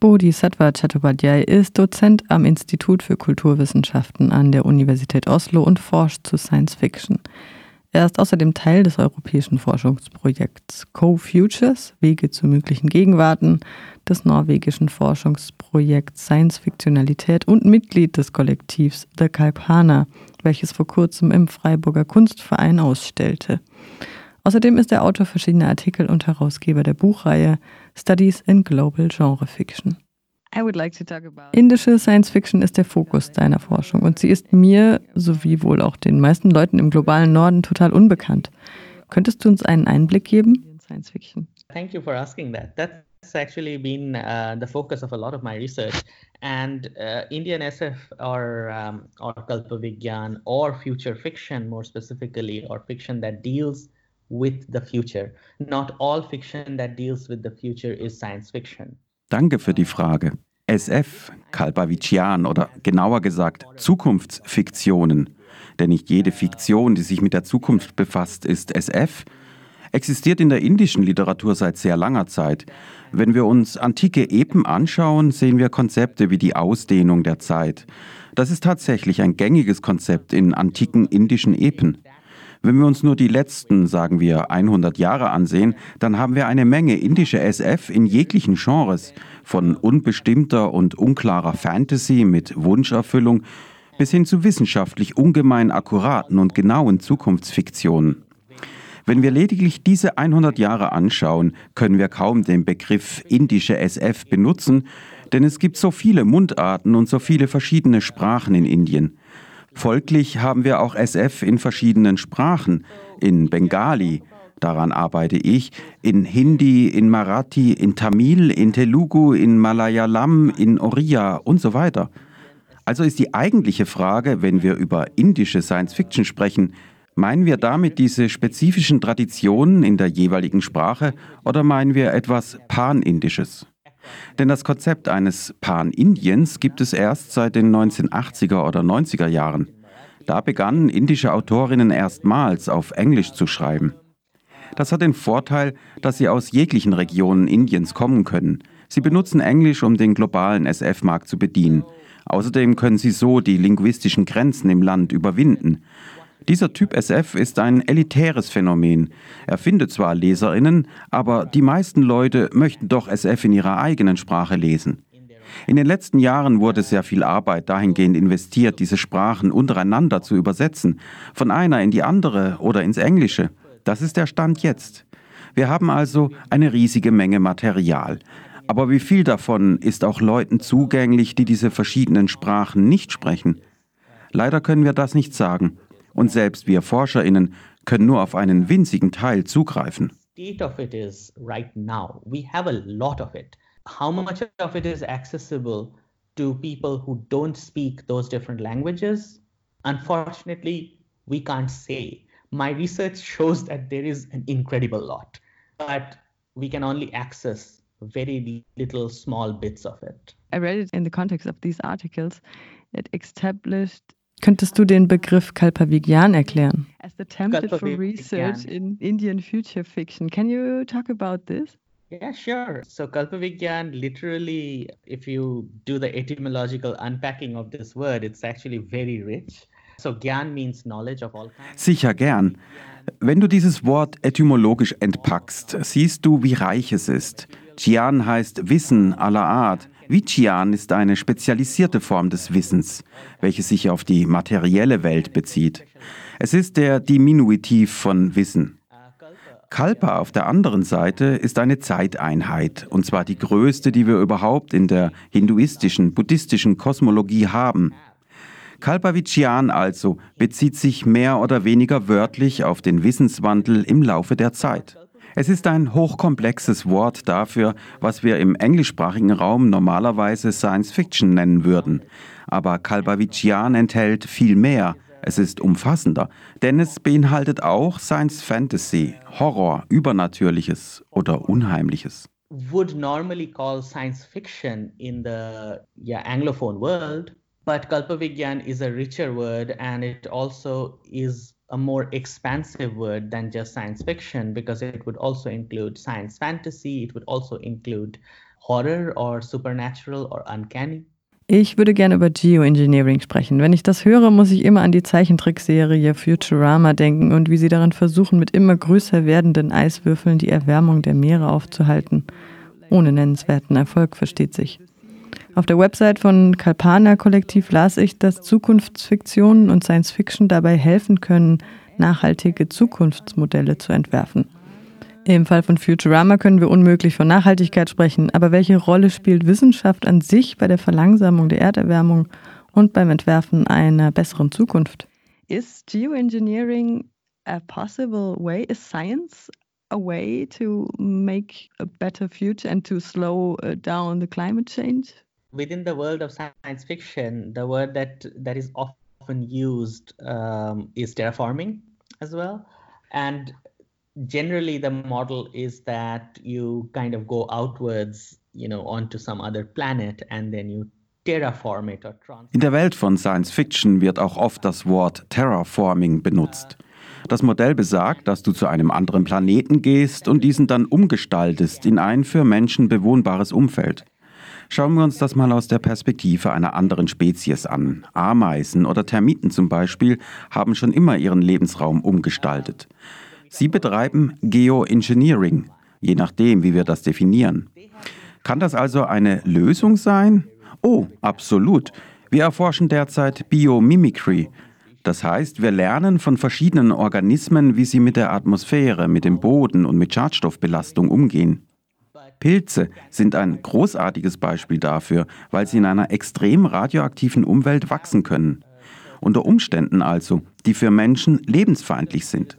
Bodhisattva Chattopadhyay ist Dozent am Institut für Kulturwissenschaften an der Universität Oslo und forscht zu Science Fiction. Er ist außerdem Teil des europäischen Forschungsprojekts Co-Futures, Wege zu möglichen Gegenwarten, des norwegischen Forschungsprojekts Science Fiktionalität und Mitglied des Kollektivs The Kalpana, welches vor kurzem im Freiburger Kunstverein ausstellte. Außerdem ist er Autor verschiedener Artikel und Herausgeber der Buchreihe Studies in Global Genre Fiction. Indische Science Fiction ist der Fokus deiner Forschung und sie ist mir, sowie wohl auch den meisten Leuten im globalen Norden, total unbekannt. Könntest du uns einen Einblick geben in Science Fiction? Thank you for asking that. That's actually been uh, the focus of a lot of my research. And uh, Indian SF or, um, or Kalpavigyan or future fiction, more specifically, or fiction that deals with the future. Not all fiction that deals with the future is science fiction. Danke für die Frage. SF, Kalbavician oder genauer gesagt Zukunftsfiktionen, denn nicht jede Fiktion, die sich mit der Zukunft befasst, ist SF, existiert in der indischen Literatur seit sehr langer Zeit. Wenn wir uns antike Epen anschauen, sehen wir Konzepte wie die Ausdehnung der Zeit. Das ist tatsächlich ein gängiges Konzept in antiken indischen Epen. Wenn wir uns nur die letzten, sagen wir, 100 Jahre ansehen, dann haben wir eine Menge indische SF in jeglichen Genres, von unbestimmter und unklarer Fantasy mit Wunscherfüllung bis hin zu wissenschaftlich ungemein akkuraten und genauen Zukunftsfiktionen. Wenn wir lediglich diese 100 Jahre anschauen, können wir kaum den Begriff indische SF benutzen, denn es gibt so viele Mundarten und so viele verschiedene Sprachen in Indien. Folglich haben wir auch SF in verschiedenen Sprachen, in Bengali, daran arbeite ich, in Hindi, in Marathi, in Tamil, in Telugu, in Malayalam, in Oriya und so weiter. Also ist die eigentliche Frage, wenn wir über indische Science Fiction sprechen, meinen wir damit diese spezifischen Traditionen in der jeweiligen Sprache oder meinen wir etwas Panindisches? Denn das Konzept eines Pan-Indiens gibt es erst seit den 1980er oder 90er Jahren. Da begannen indische Autorinnen erstmals auf Englisch zu schreiben. Das hat den Vorteil, dass sie aus jeglichen Regionen Indiens kommen können. Sie benutzen Englisch, um den globalen SF-Markt zu bedienen. Außerdem können sie so die linguistischen Grenzen im Land überwinden. Dieser Typ SF ist ein elitäres Phänomen. Er findet zwar Leserinnen, aber die meisten Leute möchten doch SF in ihrer eigenen Sprache lesen. In den letzten Jahren wurde sehr viel Arbeit dahingehend investiert, diese Sprachen untereinander zu übersetzen, von einer in die andere oder ins Englische. Das ist der Stand jetzt. Wir haben also eine riesige Menge Material. Aber wie viel davon ist auch Leuten zugänglich, die diese verschiedenen Sprachen nicht sprechen? Leider können wir das nicht sagen und selbst wir Forscherinnen können nur auf einen winzigen Teil zugreifen. State of it is right now. We have a lot of it. How much of it is accessible to people who don't speak those different languages? Unfortunately, we can't say. My research shows that there is an incredible lot, but we can only access very little small bits of it. I read it in the context of these articles. It established Könntest du den Begriff Kalpavigyan erklären? As the template for research in Indian future fiction. Can you talk about this? Yeah, sure. So Kalpavigyan, literally, if you do the etymological unpacking of this word, it's actually very rich. So Gyan means knowledge of all kinds. Sicher gern. Wenn du dieses Wort etymologisch entpackst, siehst du, wie reich es ist. Gyan heißt Wissen aller Art. Vichian ist eine spezialisierte Form des Wissens, welche sich auf die materielle Welt bezieht. Es ist der Diminutiv von Wissen. Kalpa auf der anderen Seite ist eine Zeiteinheit, und zwar die größte, die wir überhaupt in der hinduistischen, buddhistischen Kosmologie haben. Kalpavichian also bezieht sich mehr oder weniger wörtlich auf den Wissenswandel im Laufe der Zeit. Es ist ein hochkomplexes Wort dafür, was wir im englischsprachigen Raum normalerweise Science Fiction nennen würden. Aber Kalbavician enthält viel mehr. Es ist umfassender, denn es beinhaltet auch Science Fantasy, Horror, Übernatürliches oder Unheimliches. Would normally call science fiction in the yeah, Anglophone world, but Kalpavigyan is a richer word and it also is a more expansive word than just science fiction because it would also include science fantasy, it would also include horror or supernatural or uncanny. Ich würde gerne über Geoengineering sprechen. Wenn ich das höre, muss ich immer an die Zeichentrickserie Futurama denken und wie sie darin versuchen, mit immer größer werdenden Eiswürfeln die Erwärmung der Meere aufzuhalten. Ohne nennenswerten Erfolg, versteht sich. Auf der Website von Kalpana Kollektiv las ich, dass Zukunftsfiktionen und Science Fiction dabei helfen können, nachhaltige Zukunftsmodelle zu entwerfen. Im Fall von Futurama können wir unmöglich von Nachhaltigkeit sprechen, aber welche Rolle spielt Wissenschaft an sich bei der Verlangsamung der Erderwärmung und beim Entwerfen einer besseren Zukunft? Is geoengineering a possible way? Is science a way to make a better future and to slow uh, down the climate change? Within the world of science fiction, the word that that is often used um, is terraforming as well. And generally the model is that you kind of go outwards, you know, onto some other planet and then you. In der Welt von Science Fiction wird auch oft das Wort Terraforming benutzt. Das Modell besagt, dass du zu einem anderen Planeten gehst und diesen dann umgestaltest in ein für Menschen bewohnbares Umfeld. Schauen wir uns das mal aus der Perspektive einer anderen Spezies an. Ameisen oder Termiten zum Beispiel haben schon immer ihren Lebensraum umgestaltet. Sie betreiben Geoengineering, je nachdem, wie wir das definieren. Kann das also eine Lösung sein? Oh, absolut. Wir erforschen derzeit Biomimicry. Das heißt, wir lernen von verschiedenen Organismen, wie sie mit der Atmosphäre, mit dem Boden und mit Schadstoffbelastung umgehen. Pilze sind ein großartiges Beispiel dafür, weil sie in einer extrem radioaktiven Umwelt wachsen können. Unter Umständen also, die für Menschen lebensfeindlich sind.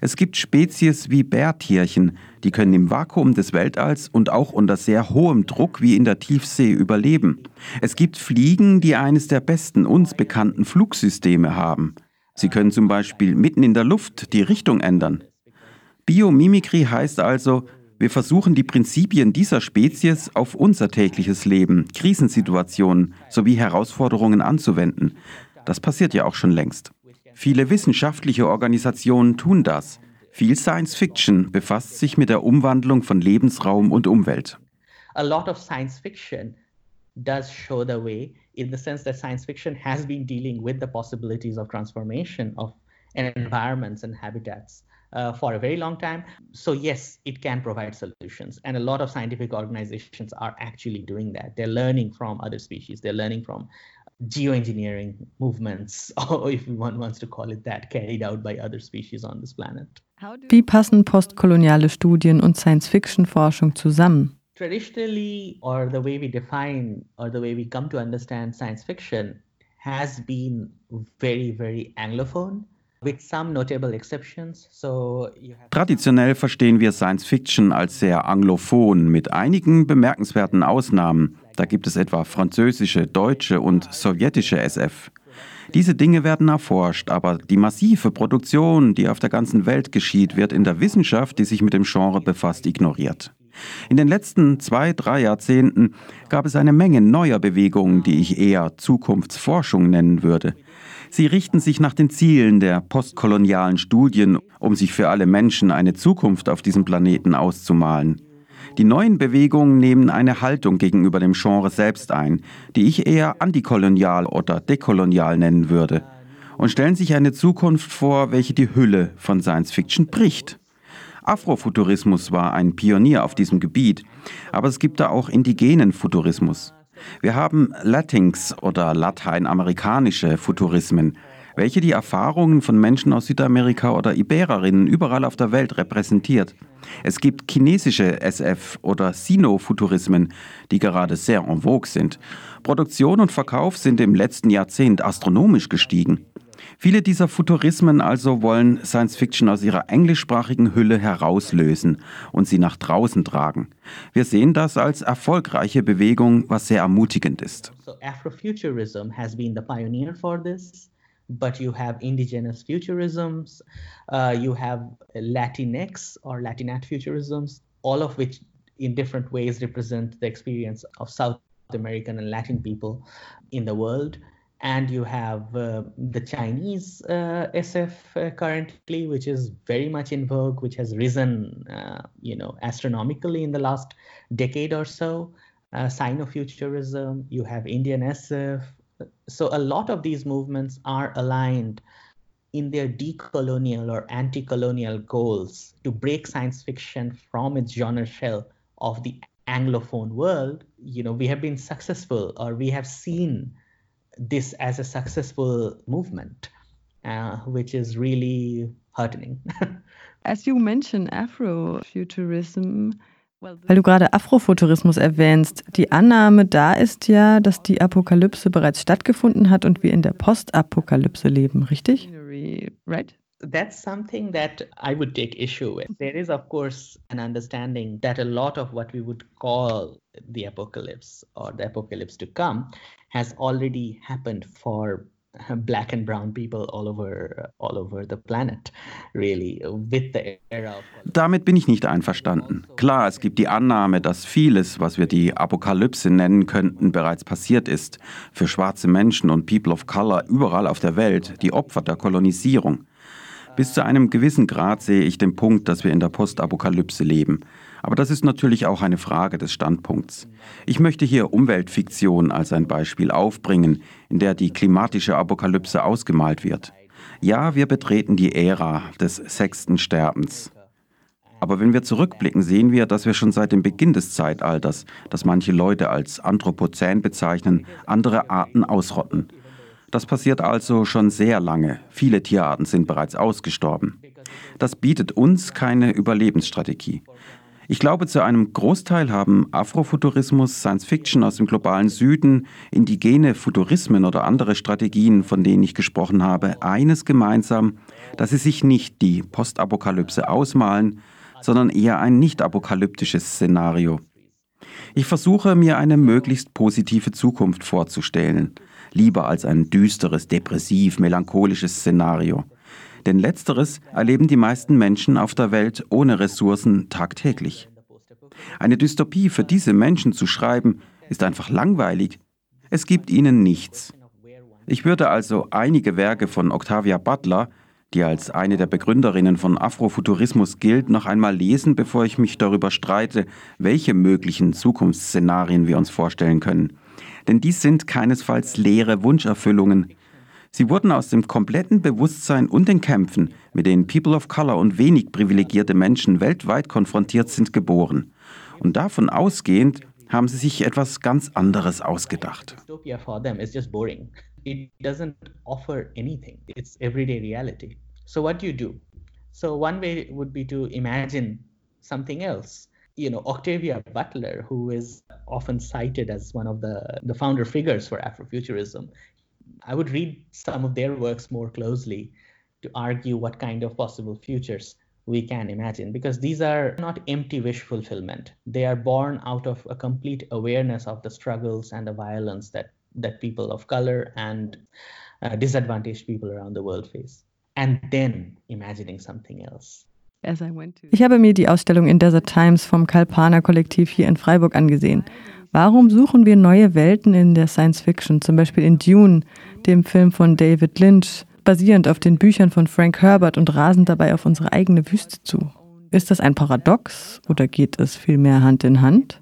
Es gibt Spezies wie Bärtierchen, die können im Vakuum des Weltalls und auch unter sehr hohem Druck wie in der Tiefsee überleben. Es gibt Fliegen, die eines der besten uns bekannten Flugsysteme haben. Sie können zum Beispiel mitten in der Luft die Richtung ändern. Biomimikry heißt also, wir versuchen die Prinzipien dieser Spezies auf unser tägliches Leben, Krisensituationen sowie Herausforderungen anzuwenden. Das passiert ja auch schon längst. Viele wissenschaftliche Organisationen tun das. Viel Science Fiction befasst sich mit der Umwandlung von Lebensraum und Umwelt. A lot of science fiction does show the way in the sense that science fiction has been dealing with the possibilities of transformation of environments and habitats. Uh, for a very long time. So, yes, it can provide solutions. And a lot of scientific organizations are actually doing that. They're learning from other species, they're learning from geoengineering movements, or if one wants to call it that, carried out by other species on this planet. Wie passen postkoloniale Studien und Science-Fiction-Forschung zusammen? Traditionally, or the way we define or the way we come to understand science fiction has been very, very Anglophone. Traditionell verstehen wir Science Fiction als sehr anglophon, mit einigen bemerkenswerten Ausnahmen. Da gibt es etwa französische, deutsche und sowjetische SF. Diese Dinge werden erforscht, aber die massive Produktion, die auf der ganzen Welt geschieht, wird in der Wissenschaft, die sich mit dem Genre befasst, ignoriert. In den letzten zwei, drei Jahrzehnten gab es eine Menge neuer Bewegungen, die ich eher Zukunftsforschung nennen würde. Sie richten sich nach den Zielen der postkolonialen Studien, um sich für alle Menschen eine Zukunft auf diesem Planeten auszumalen. Die neuen Bewegungen nehmen eine Haltung gegenüber dem Genre selbst ein, die ich eher antikolonial oder dekolonial nennen würde, und stellen sich eine Zukunft vor, welche die Hülle von Science Fiction bricht. Afrofuturismus war ein Pionier auf diesem Gebiet, aber es gibt da auch indigenen Futurismus. Wir haben Latinx oder lateinamerikanische Futurismen, welche die Erfahrungen von Menschen aus Südamerika oder Ibererinnen überall auf der Welt repräsentiert. Es gibt chinesische SF- oder Sino-Futurismen, die gerade sehr en vogue sind. Produktion und Verkauf sind im letzten Jahrzehnt astronomisch gestiegen. Viele dieser Futurismen also wollen Science Fiction aus ihrer englischsprachigen Hülle herauslösen und sie nach draußen tragen. Wir sehen das als erfolgreiche Bewegung, was sehr ermutigend ist. So Afrofuturism has been the pioneer for this. But you have indigenous futurisms, uh, you have Latinx or Latinat futurisms, all of which in different ways represent the experience of South American and Latin people in the world and you have uh, the Chinese uh, SF uh, currently, which is very much in vogue, which has risen, uh, you know, astronomically in the last decade or so. uh, Sino-futurism, you have Indian SF. So a lot of these movements are aligned in their decolonial or anti-colonial goals to break science fiction from its genre shell of the anglophone world you know we have been successful or we have seen this as a successful movement uh, which is really heartening as you mentioned afrofuturism Weil du gerade Afrofuturismus erwähnst, die Annahme da ist ja, dass die Apokalypse bereits stattgefunden hat und wir in der Postapokalypse leben, richtig? Right? That's something that I would take issue with. There is, of course, an understanding that a lot of what we would call the apocalypse or the apocalypse to come has already happened for black and brown people all over all over the planet really with the era Damit bin ich nicht einverstanden. Klar, es gibt die Annahme, dass vieles, was wir die Apokalypse nennen könnten, bereits passiert ist für schwarze Menschen und People of Color überall auf der Welt, die Opfer der Kolonisierung. Bis zu einem gewissen Grad sehe ich den Punkt, dass wir in der Postapokalypse leben. Aber das ist natürlich auch eine Frage des Standpunkts. Ich möchte hier Umweltfiktion als ein Beispiel aufbringen, in der die klimatische Apokalypse ausgemalt wird. Ja, wir betreten die Ära des sechsten Sterbens. Aber wenn wir zurückblicken, sehen wir, dass wir schon seit dem Beginn des Zeitalters, das manche Leute als Anthropozän bezeichnen, andere Arten ausrotten. Das passiert also schon sehr lange. Viele Tierarten sind bereits ausgestorben. Das bietet uns keine Überlebensstrategie. Ich glaube, zu einem Großteil haben Afrofuturismus, Science Fiction aus dem globalen Süden, indigene Futurismen oder andere Strategien, von denen ich gesprochen habe, eines gemeinsam, dass sie sich nicht die Postapokalypse ausmalen, sondern eher ein nicht-apokalyptisches Szenario. Ich versuche mir eine möglichst positive Zukunft vorzustellen, lieber als ein düsteres, depressiv, melancholisches Szenario. Denn letzteres erleben die meisten Menschen auf der Welt ohne Ressourcen tagtäglich. Eine Dystopie für diese Menschen zu schreiben, ist einfach langweilig. Es gibt ihnen nichts. Ich würde also einige Werke von Octavia Butler, die als eine der Begründerinnen von Afrofuturismus gilt, noch einmal lesen, bevor ich mich darüber streite, welche möglichen Zukunftsszenarien wir uns vorstellen können. Denn dies sind keinesfalls leere Wunscherfüllungen, Sie wurden aus dem kompletten Bewusstsein und den Kämpfen, mit denen People of Color und wenig privilegierte Menschen weltweit konfrontiert sind, geboren. Und davon ausgehend haben sie sich etwas ganz anderes ausgedacht. It doesn't offer anything. It's everyday reality. So what do you do? So one way would be to imagine something else. You know Octavia Butler, who is often cited as one of the the founder figures for Afrofuturism, I would read some of their works more closely to argue what kind of possible futures we can imagine because these are not empty wish fulfillment. They are born out of a complete awareness of the struggles and the violence that that people of color and uh, disadvantaged people around the world face and then imagining something else Ich habe mir die Ausstellung in Desert Times vom Kalpana Kollektiv hier in Freiburg angesehen. Warum suchen wir neue Welten in der Science Fiction, zum Beispiel in Dune, dem Film von David Lynch, basierend auf den Büchern von Frank Herbert und rasen dabei auf unsere eigene Wüste zu? Ist das ein Paradox oder geht es vielmehr Hand in Hand?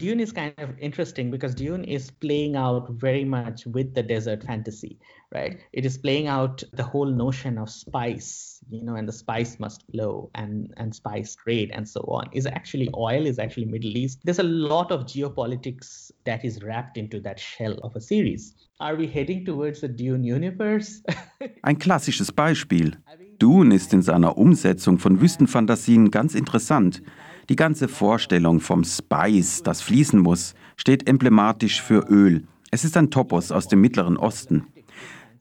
Dune is kind of interesting because Dune is playing out very much with the desert fantasy, right? It is playing out the whole notion of spice, you know, and the spice must flow and and spice trade and so on. Is actually oil is actually Middle East. There's a lot of geopolitics that is wrapped into that shell of a series. Are we heading towards the Dune universe? Ein klassisches Beispiel. Dune ist in seiner Umsetzung von Wüstenfantasien ganz interessant. Die ganze Vorstellung vom Spice, das fließen muss, steht emblematisch für Öl. Es ist ein Topos aus dem Mittleren Osten.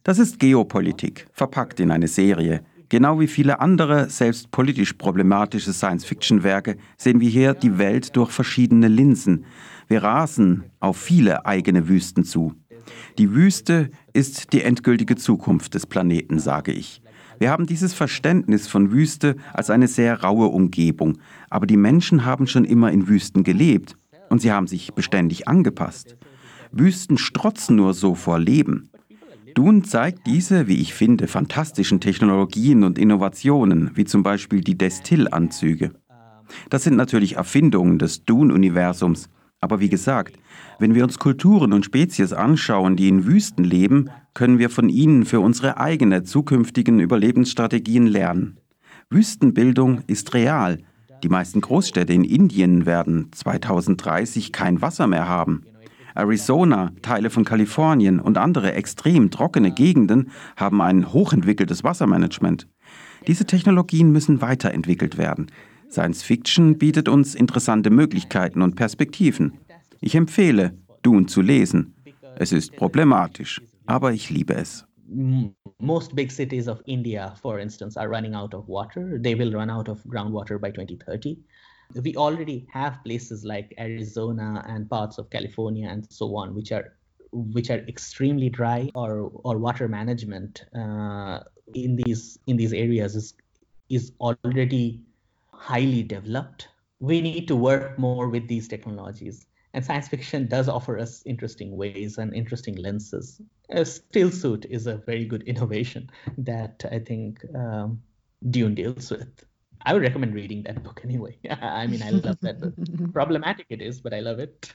Das ist Geopolitik, verpackt in eine Serie. Genau wie viele andere, selbst politisch problematische Science-Fiction-Werke, sehen wir hier die Welt durch verschiedene Linsen. Wir rasen auf viele eigene Wüsten zu. Die Wüste ist die endgültige Zukunft des Planeten, sage ich. Wir haben dieses Verständnis von Wüste als eine sehr raue Umgebung, aber die Menschen haben schon immer in Wüsten gelebt und sie haben sich beständig angepasst. Wüsten strotzen nur so vor Leben. Dune zeigt diese, wie ich finde, fantastischen Technologien und Innovationen, wie zum Beispiel die Destillanzüge. Das sind natürlich Erfindungen des Dune-Universums, Aber wie gesagt, wenn wir uns Kulturen und Spezies anschauen, die in Wüsten leben, können wir von ihnen für unsere eigenen zukünftigen Überlebensstrategien lernen. Wüstenbildung ist real. Die meisten Großstädte in Indien werden 2030 kein Wasser mehr haben. Arizona, Teile von Kalifornien und andere extrem trockene Gegenden haben ein hochentwickeltes Wassermanagement. Diese Technologien müssen weiterentwickelt werden. Science Fiction bietet uns interessante Möglichkeiten und Perspektiven. Ich empfehle, Dune zu lesen. Es ist problematisch, aber ich liebe es. Most big cities of India, for instance, are running out of water. They will run out of groundwater by 2030. We already have places like Arizona and parts of California and so on, which are which are extremely dry or or water management uh, in these in these areas is is already highly developed. We need to work more with these technologies. And science fiction does offer us interesting ways and interesting lenses. A still suit is a very good innovation that I think um, Dune deals with. I would recommend reading that book anyway. I mean, I love that book. Problematic it is, but I love it.